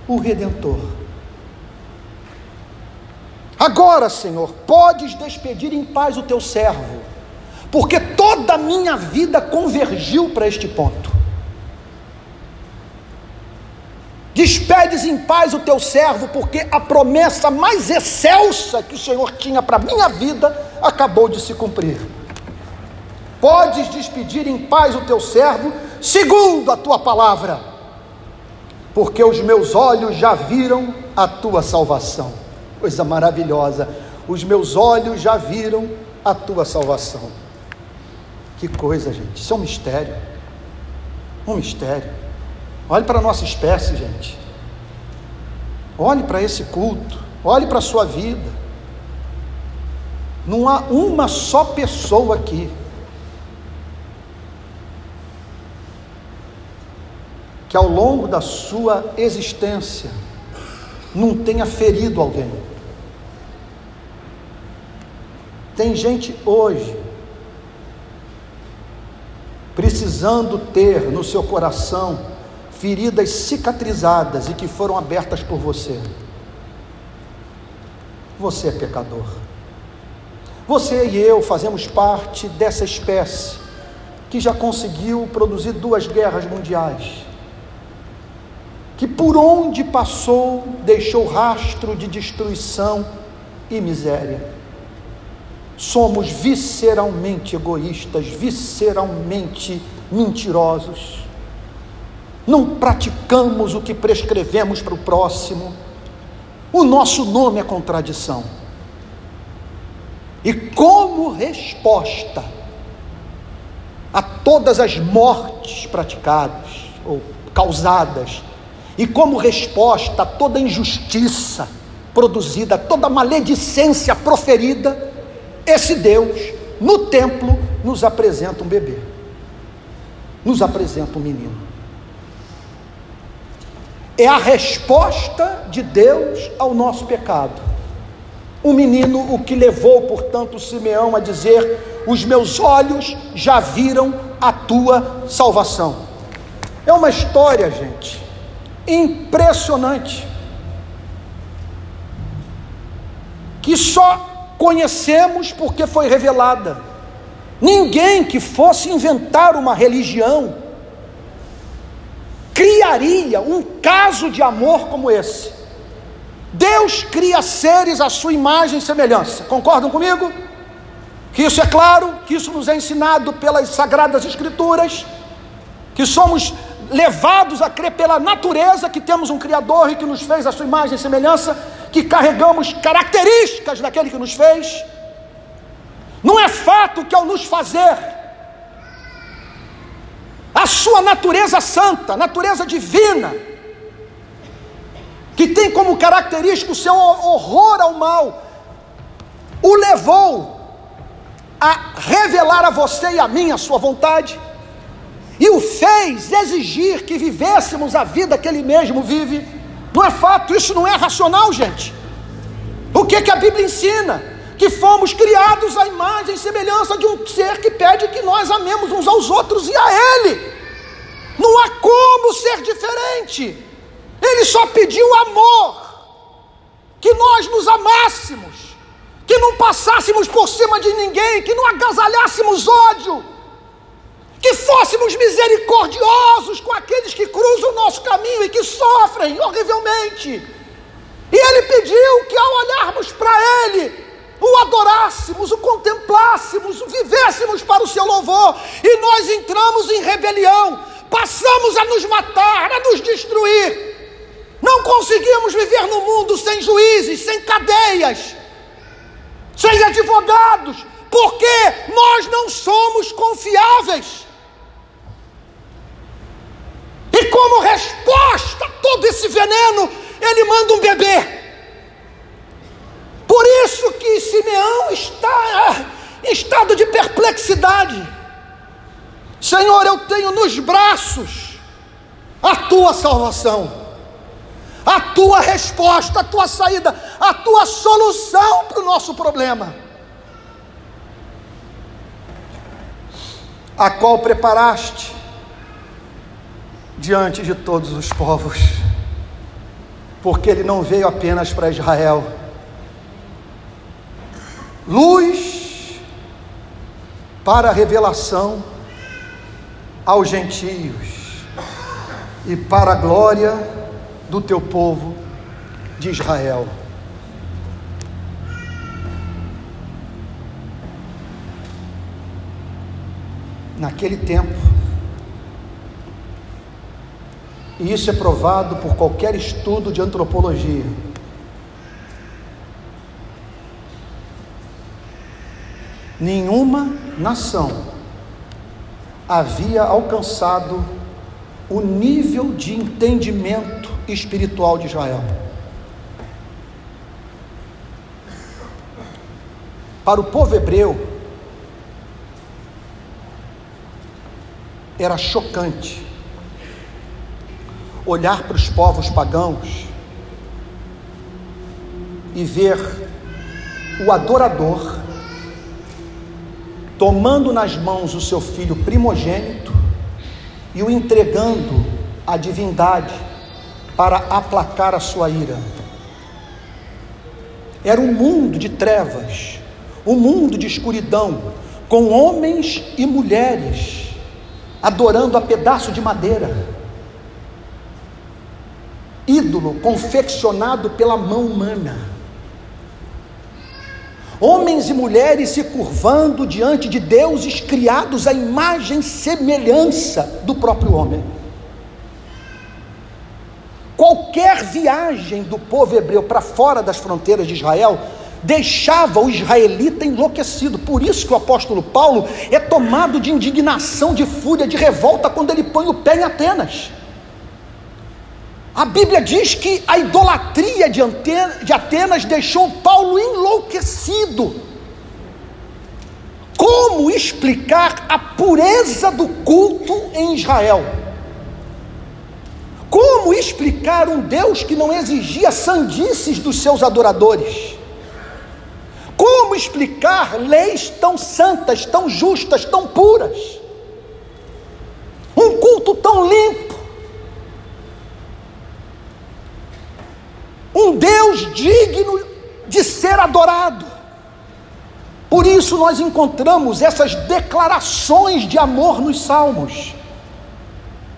o Redentor. Agora, Senhor, podes despedir em paz o teu servo, porque toda a minha vida convergiu para este ponto. Despedes em paz o teu servo, porque a promessa mais excelsa que o Senhor tinha para a minha vida acabou de se cumprir. Podes despedir em paz o teu servo, segundo a tua palavra, porque os meus olhos já viram a tua salvação coisa maravilhosa. Os meus olhos já viram a tua salvação. Que coisa, gente. Isso é um mistério. Um mistério. Olhe para a nossa espécie, gente. Olhe para esse culto. Olhe para a sua vida. Não há uma só pessoa aqui que ao longo da sua existência não tenha ferido alguém. Tem gente hoje precisando ter no seu coração feridas cicatrizadas e que foram abertas por você. Você é pecador. Você e eu fazemos parte dessa espécie que já conseguiu produzir duas guerras mundiais, que por onde passou deixou rastro de destruição e miséria somos visceralmente egoístas, visceralmente mentirosos. Não praticamos o que prescrevemos para o próximo. O nosso nome é contradição. E como resposta a todas as mortes praticadas ou causadas, e como resposta a toda injustiça produzida, toda maledicência proferida, esse Deus, no templo, nos apresenta um bebê, nos apresenta um menino. É a resposta de Deus ao nosso pecado. O menino, o que levou, portanto, Simeão a dizer: Os meus olhos já viram a tua salvação. É uma história, gente, impressionante. Que só conhecemos porque foi revelada. Ninguém que fosse inventar uma religião criaria um caso de amor como esse. Deus cria seres à sua imagem e semelhança. Concordam comigo? Que isso é claro, que isso nos é ensinado pelas sagradas escrituras, que somos levados a crer pela natureza que temos um Criador e que nos fez a sua imagem e semelhança, que carregamos características daquele que nos fez. Não é fato que ao nos fazer, a sua natureza santa, natureza divina, que tem como característica o seu horror ao mal, o levou a revelar a você e a mim a sua vontade e o fez exigir que vivêssemos a vida que ele mesmo vive. Não é fato, isso não é racional, gente. O que, que a Bíblia ensina? Que fomos criados à imagem e semelhança de um ser que pede que nós amemos uns aos outros e a Ele. Não há como ser diferente. Ele só pediu amor, que nós nos amássemos, que não passássemos por cima de ninguém, que não agasalhássemos ódio que fôssemos misericordiosos com aqueles que cruzam o nosso caminho e que sofrem horrivelmente. E Ele pediu que ao olharmos para Ele, o adorássemos, o contemplássemos, o vivêssemos para o seu louvor, e nós entramos em rebelião, passamos a nos matar, a nos destruir. Não conseguimos viver no mundo sem juízes, sem cadeias. jogados, porque nós não somos confiáveis. E como resposta a todo esse veneno, ele manda um bebê. Por isso que Simeão está em estado de perplexidade. Senhor, eu tenho nos braços a tua salvação a tua resposta, a tua saída, a tua solução para o nosso problema. A qual preparaste diante de todos os povos, porque ele não veio apenas para Israel. Luz para a revelação aos gentios e para a glória do teu povo de Israel. Naquele tempo, e isso é provado por qualquer estudo de antropologia. Nenhuma nação havia alcançado o nível de entendimento espiritual de Israel. Para o povo hebreu, era chocante olhar para os povos pagãos e ver o adorador tomando nas mãos o seu filho primogênito e o entregando à divindade para aplacar a sua ira. Era um mundo de trevas, um mundo de escuridão, com homens e mulheres adorando a pedaço de madeira. Ídolo confeccionado pela mão humana. Homens e mulheres se curvando diante de deuses criados à imagem e semelhança do próprio homem. Qualquer viagem do povo hebreu para fora das fronteiras de Israel deixava o israelita enlouquecido. Por isso que o apóstolo Paulo é tomado de indignação, de fúria, de revolta quando ele põe o pé em Atenas. A Bíblia diz que a idolatria de Atenas deixou Paulo enlouquecido. Como explicar a pureza do culto em Israel? Como explicar um Deus que não exigia sandices dos seus adoradores? Como explicar leis tão santas, tão justas, tão puras? Um culto tão limpo? Um Deus digno de ser adorado? Por isso nós encontramos essas declarações de amor nos salmos.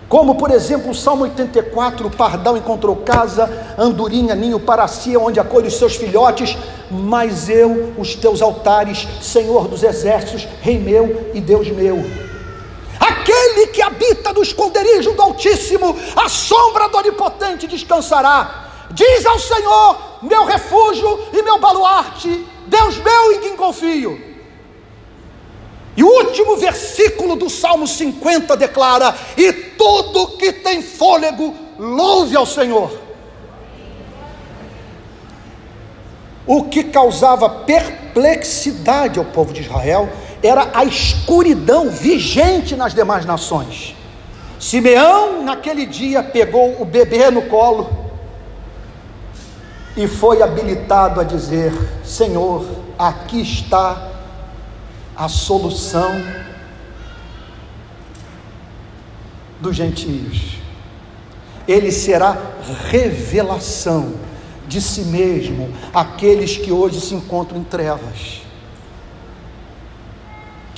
Como, por exemplo, o Salmo 84, o pardal encontrou casa, andorinha, ninho para si, onde acolhe os seus filhotes, mas eu, os teus altares, Senhor dos exércitos, Rei meu e Deus meu. Aquele que habita no esconderijo do Altíssimo, a sombra do Onipotente descansará. Diz ao Senhor, meu refúgio e meu baluarte, Deus meu em quem confio. E o último versículo do Salmo 50 declara: E tudo que tem fôlego, louve ao Senhor. O que causava perplexidade ao povo de Israel era a escuridão vigente nas demais nações. Simeão, naquele dia, pegou o bebê no colo e foi habilitado a dizer: Senhor, aqui está a solução dos gentios. Ele será revelação de si mesmo àqueles que hoje se encontram em trevas.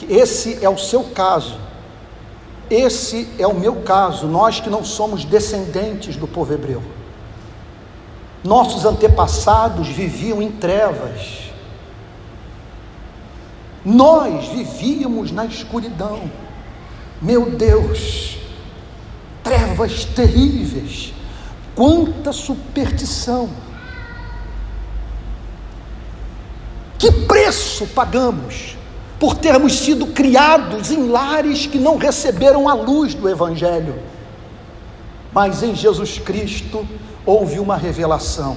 Esse é o seu caso. Esse é o meu caso, nós que não somos descendentes do povo hebreu. Nossos antepassados viviam em trevas nós vivíamos na escuridão. Meu Deus, trevas terríveis, quanta superstição. Que preço pagamos por termos sido criados em lares que não receberam a luz do Evangelho. Mas em Jesus Cristo houve uma revelação.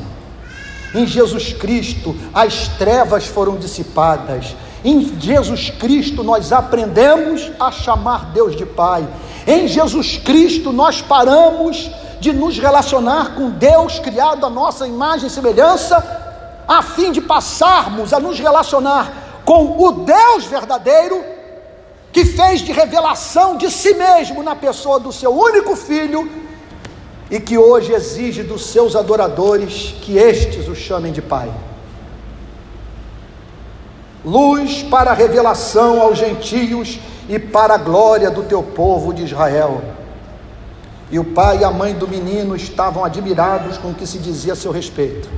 Em Jesus Cristo as trevas foram dissipadas. Em Jesus Cristo nós aprendemos a chamar Deus de Pai. Em Jesus Cristo nós paramos de nos relacionar com Deus criado à nossa imagem e semelhança, a fim de passarmos a nos relacionar com o Deus verdadeiro, que fez de revelação de si mesmo na pessoa do seu único filho e que hoje exige dos seus adoradores que estes o chamem de Pai. Luz para a revelação aos gentios e para a glória do teu povo de Israel. E o pai e a mãe do menino estavam admirados com o que se dizia a seu respeito.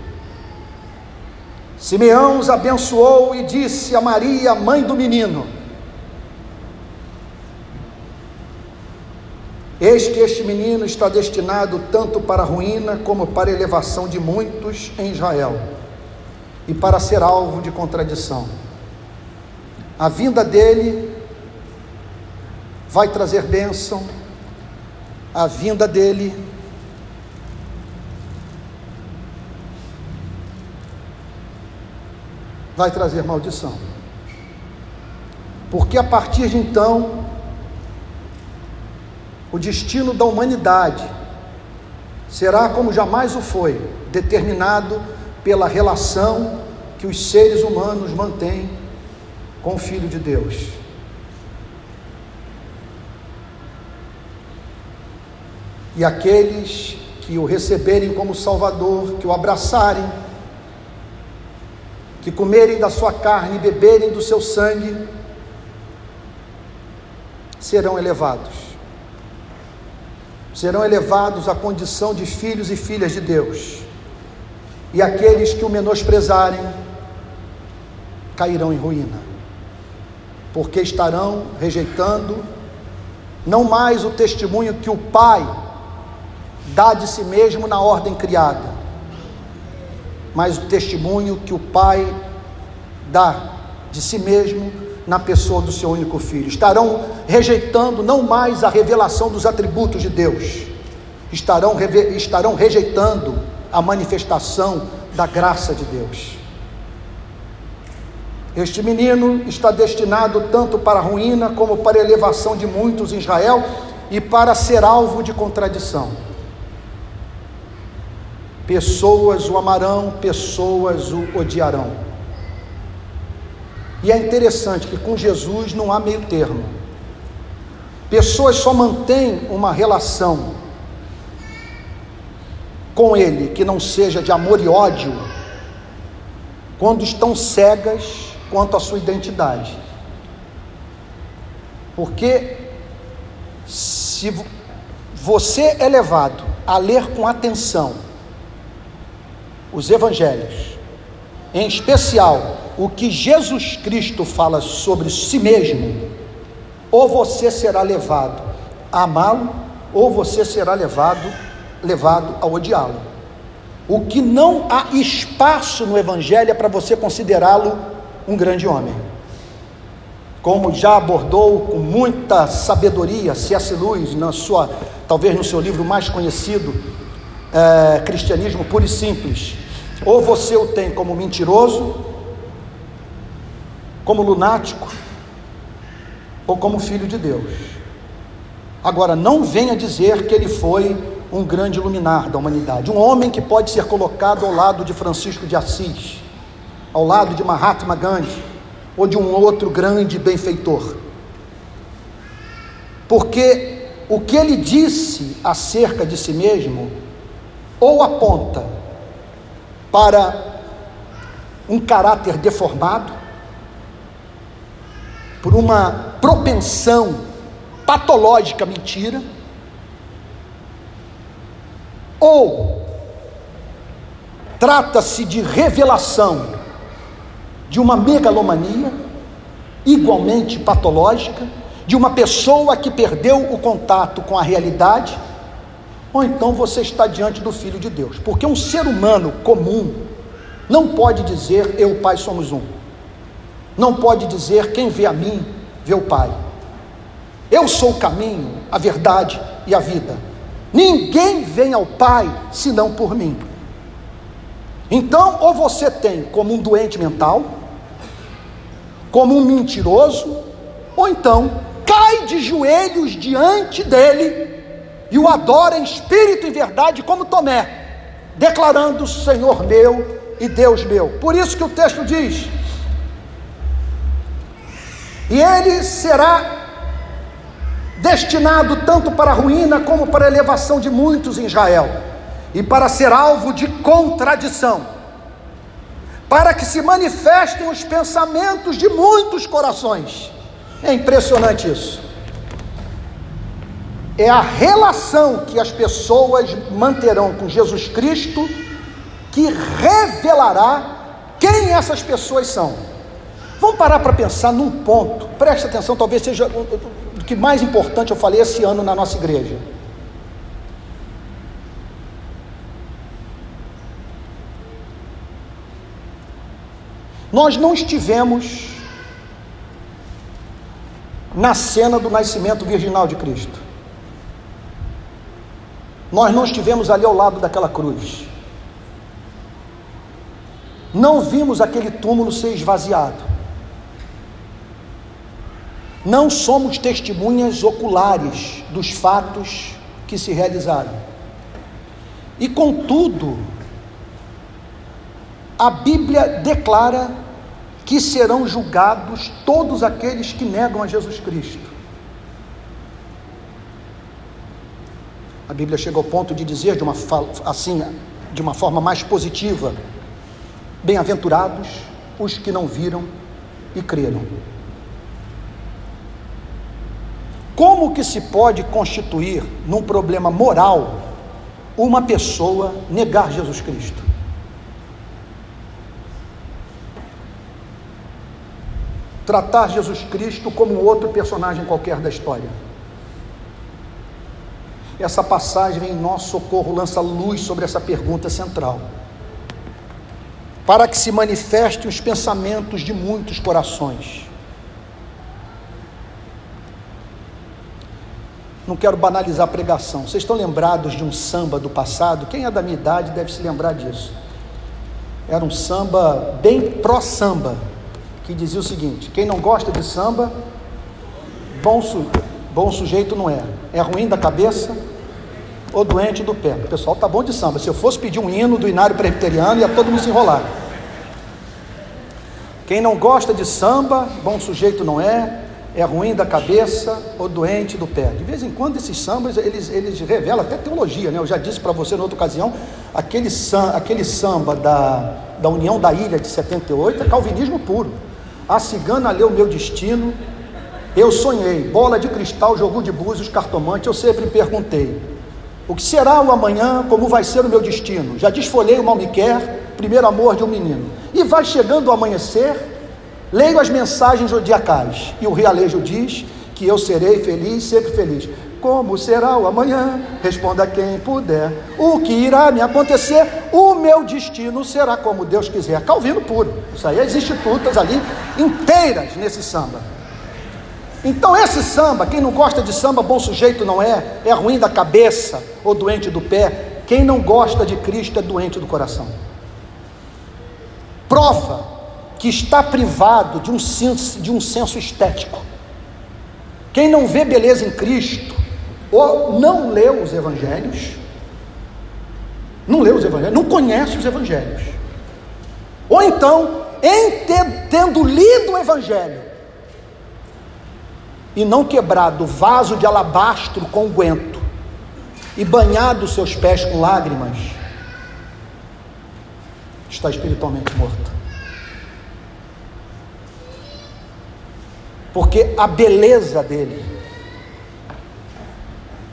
Simeão os abençoou e disse a Maria, mãe do menino: Eis que este menino está destinado tanto para a ruína como para a elevação de muitos em Israel, e para ser alvo de contradição. A vinda dele vai trazer bênção, a vinda dele vai trazer maldição. Porque a partir de então, o destino da humanidade será como jamais o foi, determinado pela relação que os seres humanos mantêm com o Filho de Deus. E aqueles que o receberem como Salvador, que o abraçarem, que comerem da sua carne e beberem do seu sangue, serão elevados. Serão elevados à condição de filhos e filhas de Deus. E aqueles que o menosprezarem cairão em ruína, porque estarão rejeitando não mais o testemunho que o Pai dá de si mesmo na ordem criada, mas o testemunho que o Pai dá de si mesmo na pessoa do seu único filho. Estarão rejeitando não mais a revelação dos atributos de Deus, estarão, estarão rejeitando a manifestação da graça de Deus. Este menino está destinado tanto para a ruína como para a elevação de muitos em Israel e para ser alvo de contradição. Pessoas o amarão, pessoas o odiarão. E é interessante que com Jesus não há meio termo. Pessoas só mantêm uma relação com Ele que não seja de amor e ódio quando estão cegas quanto à sua identidade. Porque se você é levado a ler com atenção os evangelhos, em especial o que Jesus Cristo fala sobre si mesmo, ou você será levado a amá-lo, ou você será levado levado a odiá-lo. O que não há espaço no evangelho é para você considerá-lo um grande homem. Como já abordou com muita sabedoria C.S. Lewis na sua, talvez no seu livro mais conhecido, é, Cristianismo Puro e Simples, ou você o tem como mentiroso, como lunático, ou como filho de Deus. Agora, não venha dizer que ele foi um grande luminar da humanidade, um homem que pode ser colocado ao lado de Francisco de Assis, ao lado de Mahatma Gandhi, ou de um outro grande benfeitor. Porque o que ele disse acerca de si mesmo, ou aponta para um caráter deformado, por uma propensão patológica mentira, ou trata-se de revelação de uma megalomania, igualmente patológica, de uma pessoa que perdeu o contato com a realidade ou então você está diante do Filho de Deus, porque um ser humano comum não pode dizer eu, Pai, somos um. Não pode dizer: quem vê a mim, vê o Pai. Eu sou o caminho, a verdade e a vida. Ninguém vem ao Pai senão por mim. Então, ou você tem como um doente mental, como um mentiroso, ou então cai de joelhos diante dele e o adora em espírito e verdade, como Tomé, declarando: Senhor meu e Deus meu. Por isso que o texto diz: E ele será destinado tanto para a ruína como para a elevação de muitos em Israel, e para ser alvo de contradição, para que se manifestem os pensamentos de muitos corações. É impressionante isso. É a relação que as pessoas manterão com Jesus Cristo que revelará quem essas pessoas são. Vamos parar para pensar num ponto, preste atenção, talvez seja o que mais importante eu falei esse ano na nossa igreja. Nós não estivemos na cena do nascimento virginal de Cristo. Nós não estivemos ali ao lado daquela cruz. Não vimos aquele túmulo ser esvaziado. Não somos testemunhas oculares dos fatos que se realizaram. E contudo, a Bíblia declara que serão julgados todos aqueles que negam a Jesus Cristo. A Bíblia chega ao ponto de dizer de uma assim, de uma forma mais positiva: Bem-aventurados os que não viram e creram. Como que se pode constituir num problema moral uma pessoa negar Jesus Cristo? Tratar Jesus Cristo como outro personagem qualquer da história. Essa passagem em nosso socorro lança luz sobre essa pergunta central. Para que se manifestem os pensamentos de muitos corações. Não quero banalizar a pregação. Vocês estão lembrados de um samba do passado? Quem é da minha idade deve se lembrar disso. Era um samba bem pró-samba, que dizia o seguinte: quem não gosta de samba, bom, su bom sujeito não é. É ruim da cabeça ou doente do pé. O pessoal tá bom de samba. Se eu fosse pedir um hino do Inário Presbiteriano, ia todo mundo se enrolar. Quem não gosta de samba, bom sujeito não é é ruim da cabeça ou doente do pé. De vez em quando esses sambas, eles, eles revelam até teologia, né? Eu já disse para você na outra ocasião, aquele, aquele samba da, da União da Ilha de 78 é calvinismo puro. A cigana leu meu destino, eu sonhei, bola de cristal, jogo de búzios, cartomante, eu sempre perguntei, o que será o amanhã, como vai ser o meu destino? Já desfolhei o mal me quer, primeiro amor de um menino. E vai chegando o amanhecer, Leio as mensagens zodiacais e o realejo diz que eu serei feliz, sempre feliz. Como será o amanhã? Responda quem puder. O que irá me acontecer? O meu destino será como Deus quiser. Calvino puro. Isso aí, as institutas ali inteiras nesse samba. Então, esse samba, quem não gosta de samba, bom sujeito não é, é ruim da cabeça ou doente do pé. Quem não gosta de Cristo é doente do coração. Prova que está privado de um senso, de um senso estético. Quem não vê beleza em Cristo, ou não lê os evangelhos, não lê os evangelhos, não conhece os evangelhos. Ou então, tendo lido o evangelho e não quebrado o vaso de alabastro com guento e banhado seus pés com lágrimas, está espiritualmente morto. Porque a beleza dele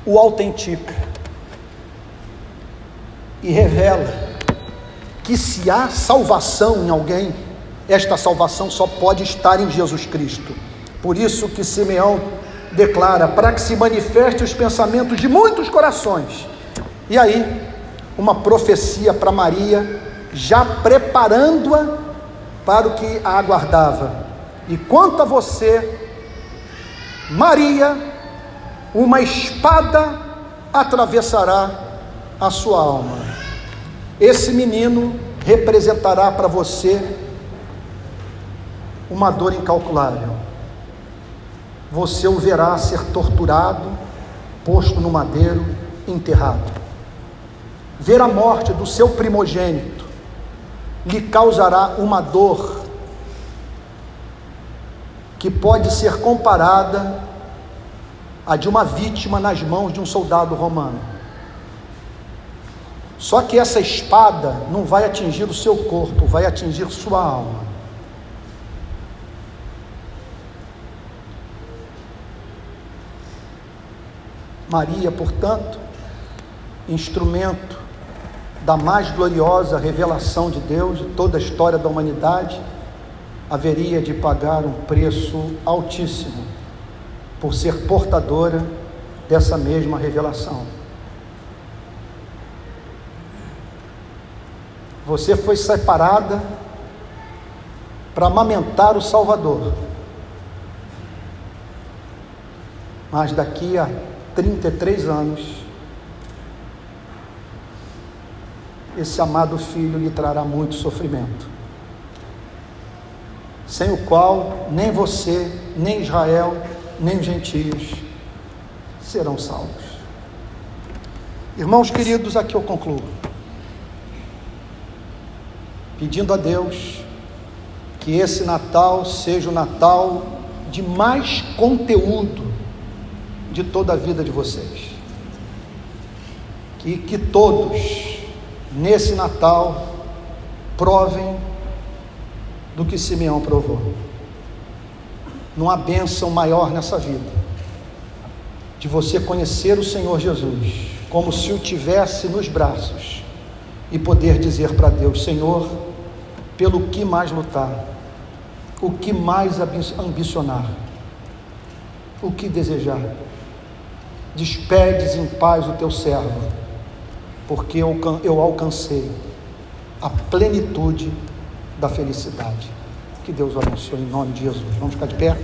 o autentica e revela que se há salvação em alguém, esta salvação só pode estar em Jesus Cristo. Por isso que Simeão declara: para que se manifeste os pensamentos de muitos corações. E aí, uma profecia para Maria, já preparando-a para o que a aguardava E quanto a você, Maria, uma espada atravessará a sua alma. Esse menino representará para você uma dor incalculável. Você o verá ser torturado, posto no madeiro, enterrado. Ver a morte do seu primogênito lhe causará uma dor que pode ser comparada à de uma vítima nas mãos de um soldado romano. Só que essa espada não vai atingir o seu corpo, vai atingir sua alma. Maria, portanto, instrumento da mais gloriosa revelação de Deus de toda a história da humanidade, haveria de pagar um preço altíssimo por ser portadora dessa mesma revelação. Você foi separada para amamentar o Salvador. Mas daqui a 33 anos, esse amado filho lhe trará muito sofrimento, sem o qual nem você, nem Israel, nem os gentios serão salvos. Irmãos queridos, aqui eu concluo. Pedindo a Deus que esse Natal seja o Natal de mais conteúdo de toda a vida de vocês. Que, que todos, nesse Natal, provem do que Simeão provou. Não há bênção maior nessa vida de você conhecer o Senhor Jesus como se o tivesse nos braços e poder dizer para Deus: Senhor, pelo que mais lutar, o que mais ambicionar, o que desejar despedes em paz o teu servo, porque eu, eu alcancei a plenitude da felicidade. Que Deus abençoe em nome de Jesus. Vamos ficar de pé.